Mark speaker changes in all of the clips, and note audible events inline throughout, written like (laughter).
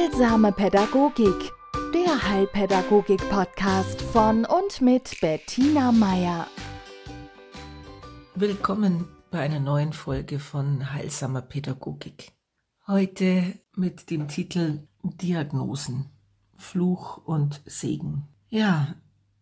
Speaker 1: Heilsame Pädagogik, der Heilpädagogik-Podcast von und mit Bettina Meier.
Speaker 2: Willkommen bei einer neuen Folge von Heilsamer Pädagogik. Heute mit dem Titel Diagnosen, Fluch und Segen. Ja,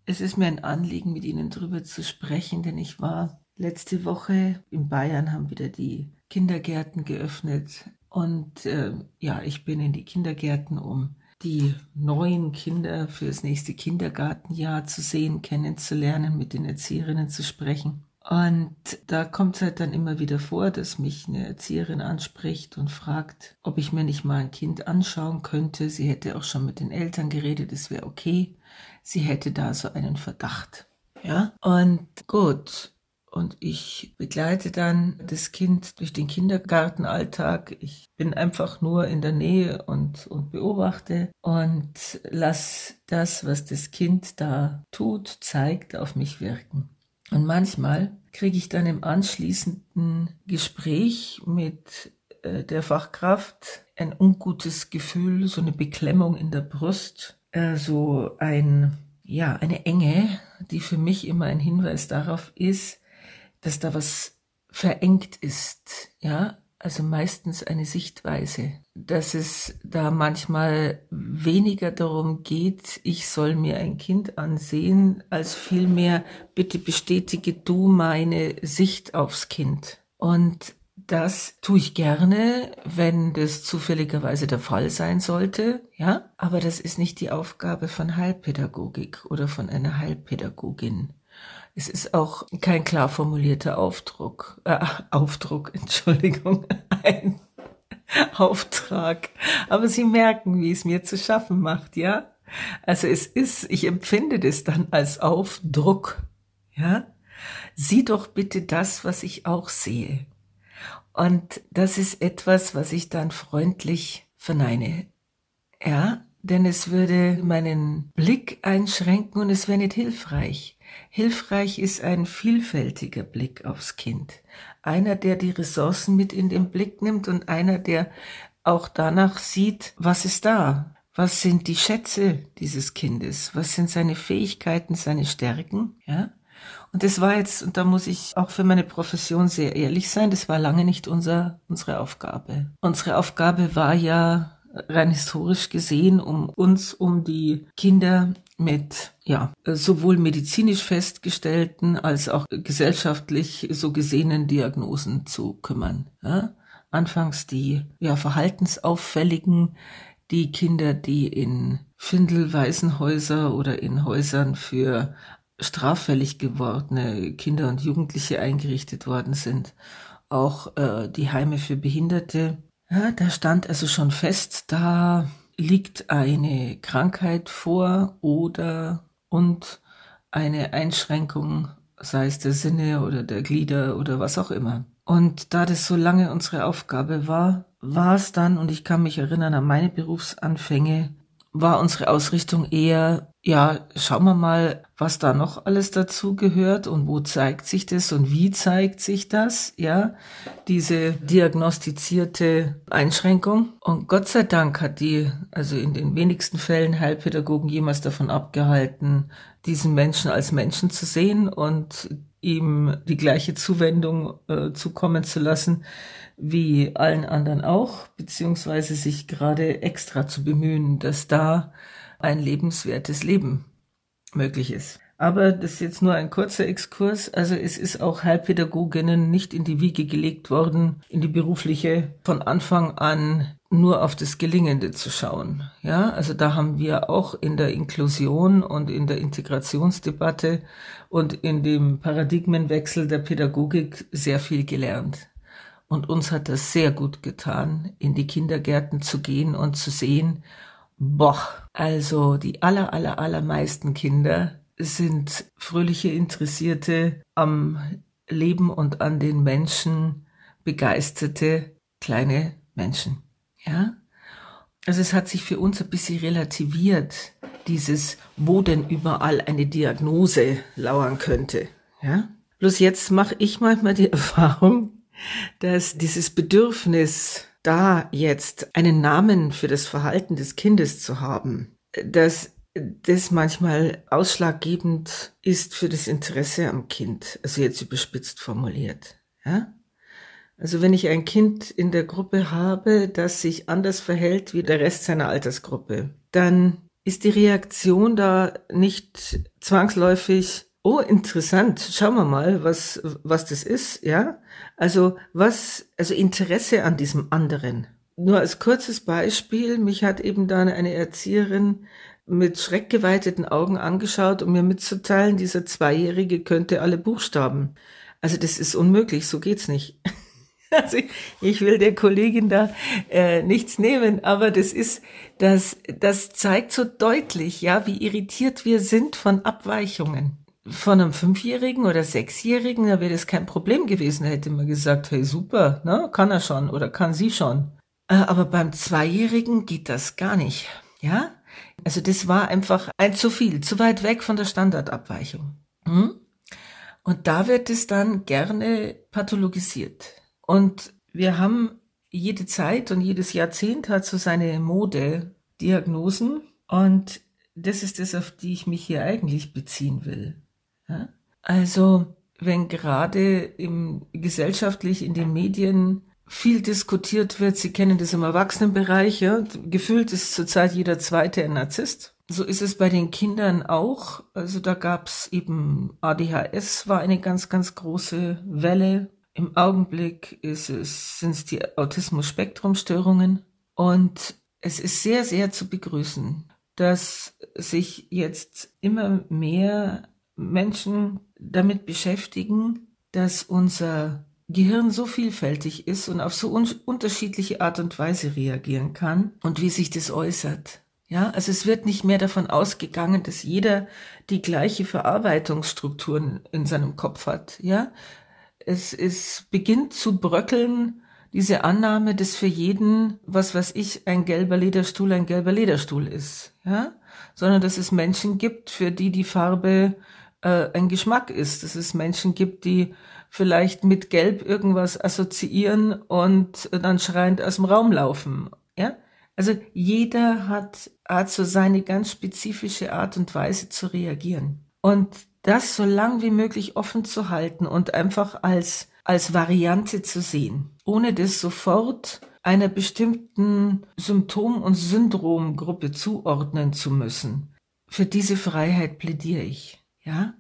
Speaker 2: es ist mir ein Anliegen, mit Ihnen darüber zu sprechen, denn ich war letzte Woche in Bayern, haben wieder die Kindergärten geöffnet und äh, ja, ich bin in die Kindergärten, um die neuen Kinder für das nächste Kindergartenjahr zu sehen, kennenzulernen, mit den Erzieherinnen zu sprechen. Und da kommt es halt dann immer wieder vor, dass mich eine Erzieherin anspricht und fragt, ob ich mir nicht mal ein Kind anschauen könnte. Sie hätte auch schon mit den Eltern geredet, es wäre okay. Sie hätte da so einen Verdacht. Ja, und gut, und ich begleite dann das Kind durch den Kindergartenalltag. Ich bin einfach nur in der Nähe und, und beobachte und lass das, was das Kind da tut, zeigt, auf mich wirken. Und manchmal kriege ich dann im anschließenden Gespräch mit äh, der Fachkraft ein ungutes Gefühl, so eine Beklemmung in der Brust, äh, so ein, ja, eine Enge, die für mich immer ein Hinweis darauf ist, dass da was verengt ist, ja, also meistens eine Sichtweise, dass es da manchmal weniger darum geht, ich soll mir ein Kind ansehen, als vielmehr, bitte bestätige du meine Sicht aufs Kind. Und das tue ich gerne, wenn das zufälligerweise der Fall sein sollte, ja, aber das ist nicht die Aufgabe von Heilpädagogik oder von einer Heilpädagogin. Es ist auch kein klar formulierter Aufdruck, äh, Aufdruck, (laughs) Entschuldigung, ein Auftrag. Aber Sie merken, wie es mir zu schaffen macht, ja? Also es ist, ich empfinde das dann als Aufdruck, ja? Sieh doch bitte das, was ich auch sehe. Und das ist etwas, was ich dann freundlich verneine. Ja, denn es würde meinen Blick einschränken und es wäre nicht hilfreich. Hilfreich ist ein vielfältiger Blick aufs Kind. Einer, der die Ressourcen mit in den Blick nimmt und einer, der auch danach sieht, was ist da? Was sind die Schätze dieses Kindes? Was sind seine Fähigkeiten, seine Stärken? Ja? Und das war jetzt, und da muss ich auch für meine Profession sehr ehrlich sein, das war lange nicht unser, unsere Aufgabe. Unsere Aufgabe war ja, rein historisch gesehen, um uns um die Kinder mit ja sowohl medizinisch festgestellten als auch gesellschaftlich so gesehenen Diagnosen zu kümmern. Ja? Anfangs die ja verhaltensauffälligen, die Kinder, die in Findelwaisenhäuser oder in Häusern für straffällig gewordene Kinder und Jugendliche eingerichtet worden sind, auch äh, die Heime für Behinderte. Ja, da stand also schon fest, da liegt eine Krankheit vor oder und eine Einschränkung, sei es der Sinne oder der Glieder oder was auch immer. Und da das so lange unsere Aufgabe war, war es dann, und ich kann mich erinnern an meine Berufsanfänge, war unsere Ausrichtung eher, ja, schauen wir mal, was da noch alles dazu gehört und wo zeigt sich das und wie zeigt sich das, ja, diese diagnostizierte Einschränkung. Und Gott sei Dank hat die, also in den wenigsten Fällen Heilpädagogen jemals davon abgehalten, diesen Menschen als Menschen zu sehen und ihm die gleiche Zuwendung äh, zukommen zu lassen, wie allen anderen auch, beziehungsweise sich gerade extra zu bemühen, dass da ein lebenswertes Leben möglich ist. Aber das ist jetzt nur ein kurzer Exkurs. Also es ist auch Heilpädagoginnen nicht in die Wiege gelegt worden, in die berufliche von Anfang an nur auf das Gelingende zu schauen. Ja, also da haben wir auch in der Inklusion und in der Integrationsdebatte und in dem Paradigmenwechsel der Pädagogik sehr viel gelernt. Und uns hat das sehr gut getan, in die Kindergärten zu gehen und zu sehen, boah, also die aller, aller, allermeisten Kinder sind fröhliche Interessierte am Leben und an den Menschen begeisterte kleine Menschen. Ja? Also es hat sich für uns ein bisschen relativiert, dieses, wo denn überall eine Diagnose lauern könnte. Ja? Bloß jetzt mache ich manchmal die (laughs) Erfahrung, dass dieses Bedürfnis da jetzt einen Namen für das Verhalten des Kindes zu haben, dass das manchmal ausschlaggebend ist für das Interesse am Kind, also jetzt überspitzt formuliert. Ja? Also wenn ich ein Kind in der Gruppe habe, das sich anders verhält wie der Rest seiner Altersgruppe, dann ist die Reaktion da nicht zwangsläufig, oh, interessant, schauen wir mal, was, was das ist, ja? Also was, also Interesse an diesem anderen. Nur als kurzes Beispiel, mich hat eben dann eine Erzieherin mit schreckgeweiteten Augen angeschaut, um mir mitzuteilen, dieser Zweijährige könnte alle Buchstaben. Also das ist unmöglich, so geht's nicht. (laughs) Also ich, will der Kollegin da äh, nichts nehmen, aber das ist, das, das zeigt so deutlich, ja, wie irritiert wir sind von Abweichungen. Von einem Fünfjährigen oder Sechsjährigen, da wäre das kein Problem gewesen, da hätte man gesagt, hey super, ne, kann er schon oder kann sie schon. Äh, aber beim Zweijährigen geht das gar nicht, ja. Also das war einfach ein zu viel, zu weit weg von der Standardabweichung. Hm? Und da wird es dann gerne pathologisiert. Und wir haben jede Zeit und jedes Jahrzehnt hat so seine Mode-Diagnosen. Und das ist das, auf die ich mich hier eigentlich beziehen will. Ja? Also, wenn gerade im gesellschaftlich in den Medien viel diskutiert wird. Sie kennen das im Erwachsenenbereich. Ja? Gefühlt ist zurzeit jeder Zweite ein Narzisst. So ist es bei den Kindern auch. Also da gab's eben ADHS war eine ganz, ganz große Welle. Im Augenblick ist es, sind es die Autismus-Spektrum-Störungen. Und es ist sehr, sehr zu begrüßen, dass sich jetzt immer mehr Menschen damit beschäftigen, dass unser Gehirn so vielfältig ist und auf so un unterschiedliche Art und Weise reagieren kann und wie sich das äußert. Ja, also es wird nicht mehr davon ausgegangen, dass jeder die gleiche Verarbeitungsstrukturen in seinem Kopf hat. Ja, es, es beginnt zu bröckeln, diese Annahme, dass für jeden, was weiß ich, ein gelber Lederstuhl ein gelber Lederstuhl ist. Ja, sondern dass es Menschen gibt, für die die Farbe äh, ein Geschmack ist, dass es Menschen gibt, die vielleicht mit Gelb irgendwas assoziieren und dann schreiend aus dem Raum laufen. Ja? Also jeder hat, hat so seine ganz spezifische Art und Weise zu reagieren. Und das so lang wie möglich offen zu halten und einfach als, als Variante zu sehen, ohne das sofort einer bestimmten Symptom- und Syndromgruppe zuordnen zu müssen. Für diese Freiheit plädiere ich. Ja?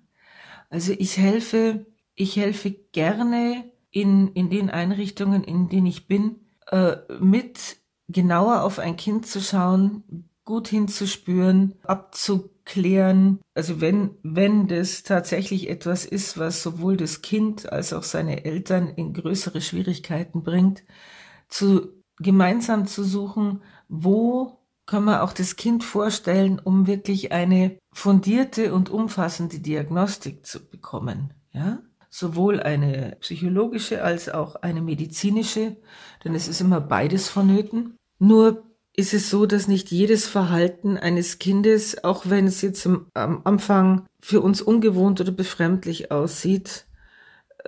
Speaker 2: Also ich helfe ich helfe gerne in, in den Einrichtungen, in denen ich bin, äh, mit genauer auf ein Kind zu schauen, gut hinzuspüren, abzuklären. Also wenn, wenn das tatsächlich etwas ist, was sowohl das Kind als auch seine Eltern in größere Schwierigkeiten bringt, zu gemeinsam zu suchen, wo können wir auch das Kind vorstellen, um wirklich eine fundierte und umfassende Diagnostik zu bekommen. Ja? sowohl eine psychologische als auch eine medizinische, denn es ist immer beides vonnöten. Nur ist es so, dass nicht jedes Verhalten eines Kindes, auch wenn es jetzt am Anfang für uns ungewohnt oder befremdlich aussieht,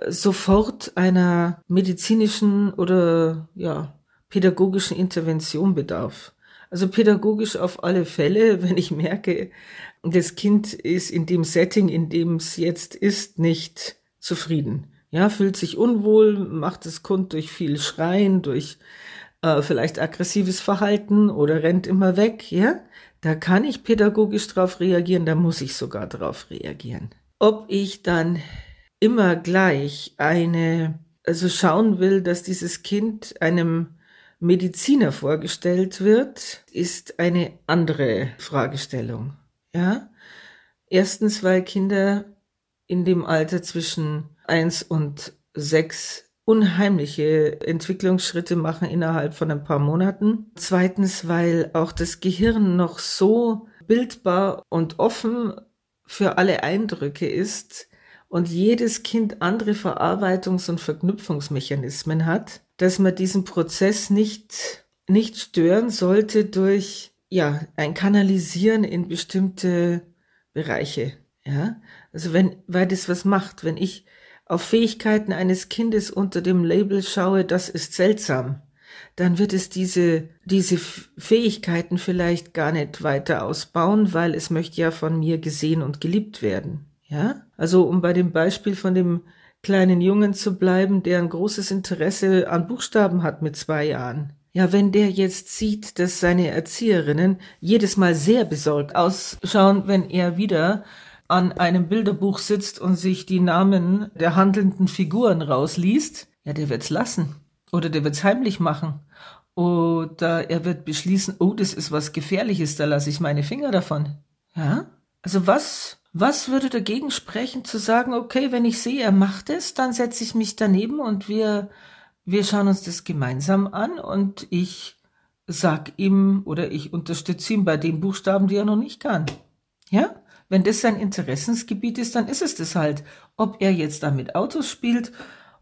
Speaker 2: sofort einer medizinischen oder ja, pädagogischen Intervention bedarf. Also pädagogisch auf alle Fälle, (laughs) wenn ich merke, das Kind ist in dem Setting, in dem es jetzt ist, nicht zufrieden. Ja, fühlt sich unwohl, macht es kund durch viel Schreien, durch äh, vielleicht aggressives Verhalten oder rennt immer weg. Ja, da kann ich pädagogisch drauf reagieren, da muss ich sogar drauf reagieren. Ob ich dann immer gleich eine, also schauen will, dass dieses Kind einem Mediziner vorgestellt wird, ist eine andere Fragestellung. Ja, erstens, weil Kinder in dem Alter zwischen eins und sechs unheimliche Entwicklungsschritte machen innerhalb von ein paar Monaten. Zweitens, weil auch das Gehirn noch so bildbar und offen für alle Eindrücke ist und jedes Kind andere Verarbeitungs- und Verknüpfungsmechanismen hat, dass man diesen Prozess nicht, nicht stören sollte durch, ja, ein Kanalisieren in bestimmte Bereiche. Ja, also wenn, weil das was macht, wenn ich auf Fähigkeiten eines Kindes unter dem Label schaue, das ist seltsam, dann wird es diese, diese Fähigkeiten vielleicht gar nicht weiter ausbauen, weil es möchte ja von mir gesehen und geliebt werden. Ja? Also, um bei dem Beispiel von dem kleinen Jungen zu bleiben, der ein großes Interesse an Buchstaben hat mit zwei Jahren. Ja, wenn der jetzt sieht, dass seine Erzieherinnen jedes Mal sehr besorgt ausschauen, wenn er wieder an einem Bilderbuch sitzt und sich die Namen der handelnden Figuren rausliest, ja, der wird's lassen. Oder der wird's heimlich machen. Oder er wird beschließen, oh, das ist was Gefährliches, da lasse ich meine Finger davon. Ja? Also was, was würde dagegen sprechen, zu sagen, okay, wenn ich sehe, er macht es, dann setze ich mich daneben und wir, wir schauen uns das gemeinsam an und ich sag ihm oder ich unterstütze ihn bei den Buchstaben, die er noch nicht kann. Ja? Wenn das sein Interessensgebiet ist, dann ist es das halt. Ob er jetzt da mit Autos spielt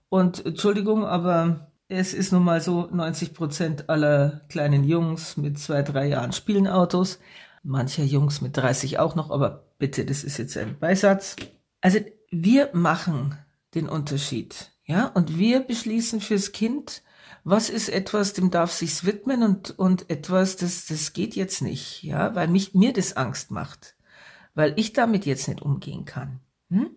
Speaker 2: und Entschuldigung, aber es ist nun mal so, 90 Prozent aller kleinen Jungs mit zwei, drei Jahren spielen Autos. Mancher Jungs mit 30 auch noch, aber bitte, das ist jetzt ein Beisatz. Also wir machen den Unterschied, ja, und wir beschließen fürs Kind, was ist etwas, dem darf sich's widmen und, und etwas, das, das geht jetzt nicht, ja, weil mich, mir das Angst macht weil ich damit jetzt nicht umgehen kann. Hm?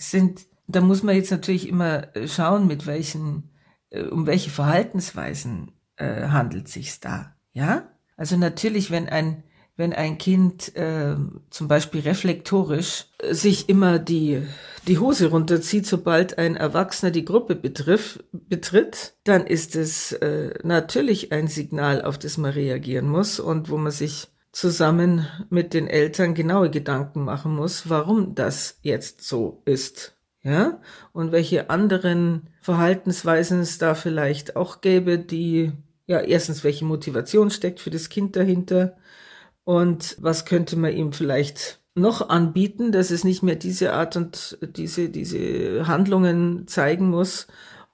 Speaker 2: sind, da muss man jetzt natürlich immer äh, schauen, mit welchen, äh, um welche Verhaltensweisen äh, handelt sich's da. Ja, also natürlich, wenn ein wenn ein Kind äh, zum Beispiel reflektorisch sich immer die, die Hose runterzieht, sobald ein Erwachsener die Gruppe betriff, betritt, dann ist es äh, natürlich ein Signal, auf das man reagieren muss und wo man sich zusammen mit den Eltern genaue Gedanken machen muss, warum das jetzt so ist. Ja? Und welche anderen Verhaltensweisen es da vielleicht auch gäbe, die, ja, erstens, welche Motivation steckt für das Kind dahinter und was könnte man ihm vielleicht noch anbieten, dass es nicht mehr diese Art und diese, diese Handlungen zeigen muss,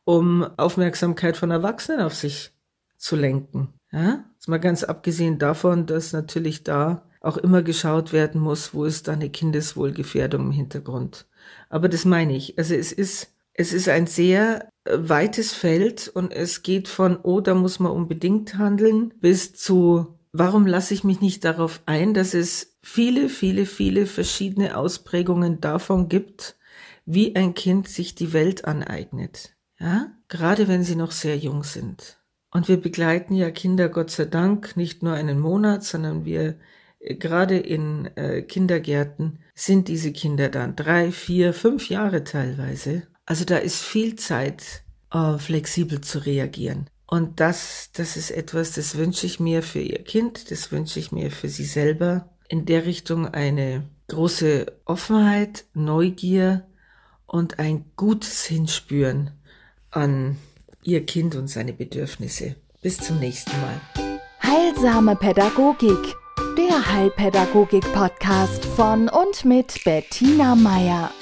Speaker 2: um Aufmerksamkeit von Erwachsenen auf sich zu lenken. Ja? Jetzt mal ganz abgesehen davon, dass natürlich da auch immer geschaut werden muss, wo ist da eine Kindeswohlgefährdung im Hintergrund. Aber das meine ich. Also es ist, es ist ein sehr weites Feld und es geht von, oh, da muss man unbedingt handeln, bis zu, warum lasse ich mich nicht darauf ein, dass es viele, viele, viele verschiedene Ausprägungen davon gibt, wie ein Kind sich die Welt aneignet. Ja? Gerade wenn sie noch sehr jung sind. Und wir begleiten ja Kinder Gott sei Dank nicht nur einen Monat, sondern wir äh, gerade in äh, Kindergärten sind diese Kinder dann drei, vier, fünf Jahre teilweise. Also da ist viel Zeit, äh, flexibel zu reagieren. Und das, das ist etwas, das wünsche ich mir für ihr Kind, das wünsche ich mir für sie selber. In der Richtung eine große Offenheit, Neugier und ein gutes Hinspüren an ihr Kind und seine Bedürfnisse. Bis zum nächsten Mal.
Speaker 1: Heilsame Pädagogik, der Heilpädagogik-Podcast von und mit Bettina Meier.